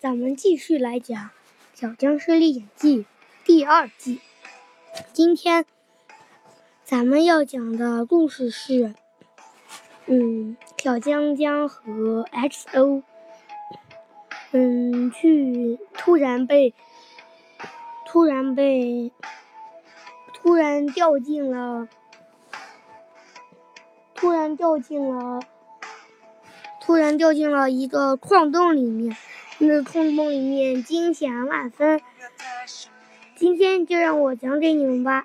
咱们继续来讲《小僵尸历险记》第二季。今天咱们要讲的故事是，嗯，小江江和 XO，嗯，去突然被突然被突然掉进了突然掉进了。突然掉进了一个矿洞里面，那空洞里面惊险万分。今天就让我讲给你们吧。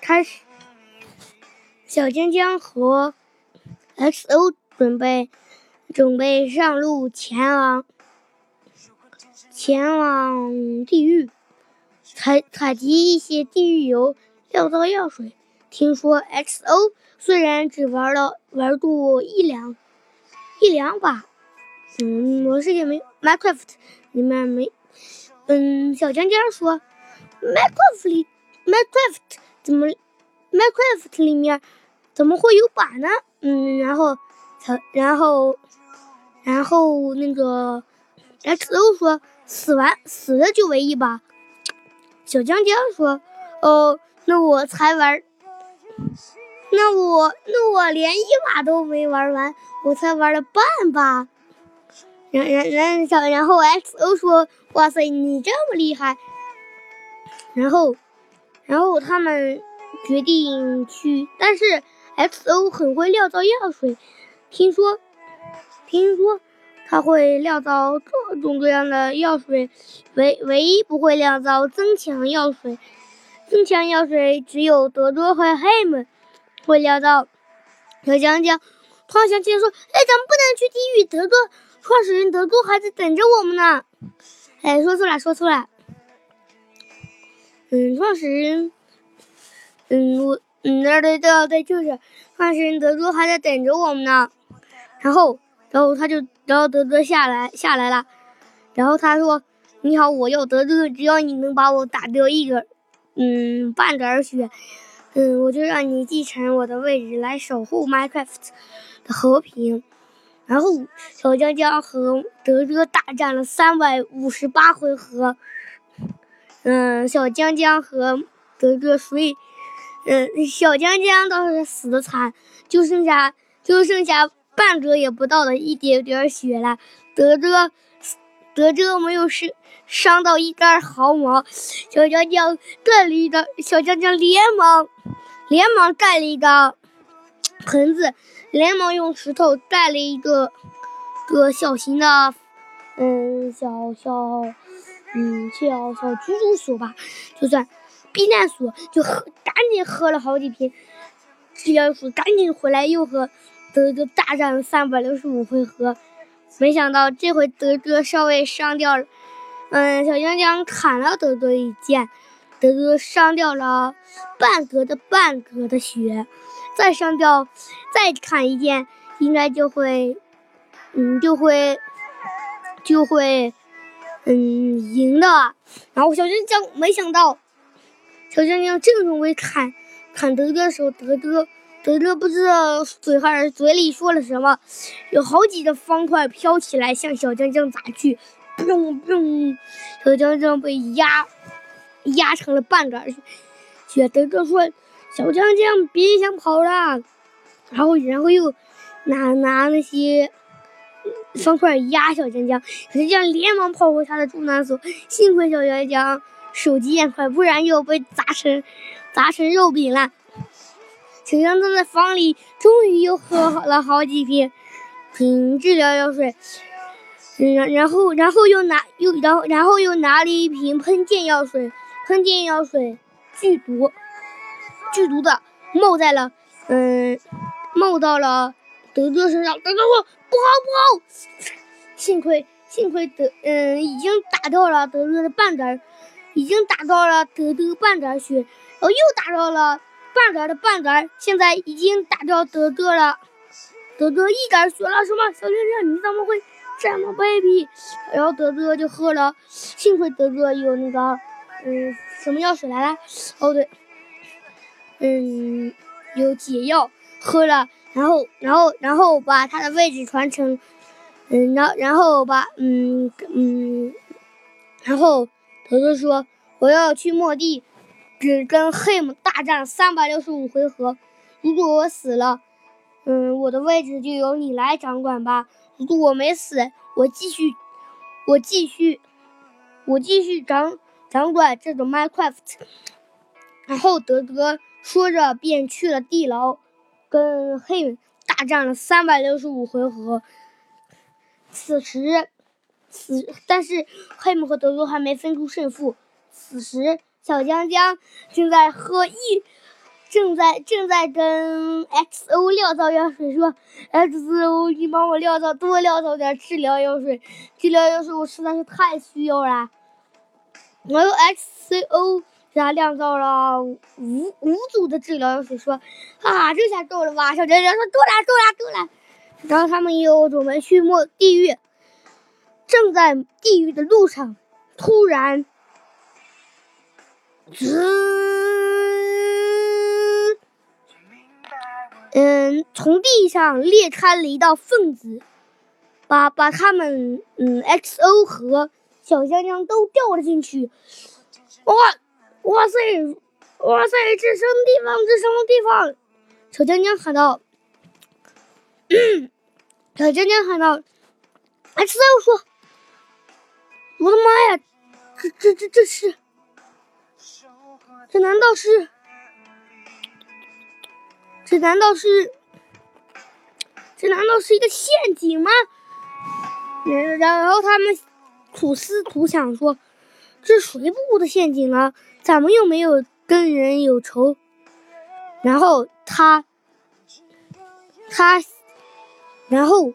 开始，小江江和 XO 准备准备上路前往前往地狱，采采集一些地狱油、药皂、药水。听说 XO 虽然只玩了玩过一两。一两把，嗯，我世界没 Minecraft 里面没，嗯，小江江说，Minecraft 里 Minecraft 怎么 Minecraft 里面怎么会有把呢？嗯，然后小然后然后那个 XO 说，死完死了就为一把。小江江说，哦，那我才玩。那我那我连一把都没玩完，我才玩了半把。然然然小然后 XO 说：“哇塞，你这么厉害！”然后然后他们决定去，但是 XO 很会料造药水，听说听说他会料造各种各样的药水，唯唯一不会料造增强药水。增强药水只有德多和黑门。会料到，小江江突然想起来说：“哎，咱们不能去地狱，德哥创始人德哥还在等着我们呢。”哎，说错了，说错了。嗯，创始人，嗯，我，嗯，对对对对，就是创始人德哥还在等着我们呢。然后，然后他就，然后德哥下来下来了。然后他说：“你好，我要德哥，只要你能把我打掉一个，嗯，半点血。”嗯，我就让你继承我的位置来守护 Minecraft 的和平。然后小江江和德哥大战了三百五十八回合。嗯，小江江和德哥谁？嗯，小江江倒是死的惨，就剩下就剩下半格也不到的一点点血了。德哥德哥没有伤伤到一根毫毛。小江江断了一根小江江连忙。连忙盖了一个盆子，连忙用石头盖了一个个小型的，嗯，小小，嗯，小小居住所吧，就算避难所，就喝，赶紧喝了好几瓶治疗水，赶紧回来又和，德哥大战了三百六十五回合，没想到这回德哥稍微伤掉了，嗯，小江江砍了德哥一剑。德哥伤掉了半格的半格的血，再上吊，再砍一剑，应该就会，嗯，就会，就会，嗯，赢的。然后小江江没想到，小江江正准备砍砍德哥的时候，德哥德哥不知道嘴还是嘴里说了什么，有好几个方块飘起来向小江江砸去，砰砰，小江江被压。压成了半杆血，德哥说：“小江江，别想跑了。”然后，然后又拿拿那些方块压小江江，小江江连忙跑回他的住难所。幸亏小江江手疾眼快，不然又被砸成砸成肉饼了。小江江在房里终于又喝了好几瓶瓶治疗药水，然然后然后又拿又然后然后又拿了一瓶喷溅药水。喷溅药水剧毒，剧毒的冒在了，嗯，冒到了德哥身上。德哥说：“不好，不好！”幸亏，幸亏德，嗯，已经打掉了德哥的半点，已经打到了德哥半点血，哦，又打到了半点的半点，现在已经打掉德哥了。德哥一点血了，什么？小学生，你怎么会这么卑鄙？然后德哥就喝了，幸亏德哥有那个。嗯，什么药水来了？哦对，嗯，有解药喝了，然后然后然后把他的位置传承，嗯，然然后把嗯嗯，然后头头说我要去末地，只跟 him 大战三百六十五回合。如果我死了，嗯，我的位置就由你来掌管吧。如果我没死，我继续，我继续，我继续掌掌管这种 Minecraft。然后德德说着便去了地牢，跟黑姆大战了三百六十五回合。此时，此但是黑姆和德德还没分出胜负。此时，小江江正在喝一。正在正在跟 XO 撂造药水，说 XO，你帮我撂造多撂造点治疗药水，治疗药水我实在是太需要了。然后 XCO 他酿造了五五组的治疗药水，说啊，这下够了吧？小姐姐说够了，够了，够了。然后他们又准备去末地狱，正在地狱的路上，突然，嗯，从地上裂开了一道缝子，把把他们，嗯，XO 和小香香都掉了进去。哇，哇塞，哇塞，这什么地方？这什么地方？小江江喊道。小江江喊道：“XO 说，我的妈呀，这这这这是，这难道是？”这难道是？这难道是一个陷阱吗？然然后他们苦思苦想说：“这谁布的陷阱啊？咱们又没有跟人有仇。”然后他，他，然后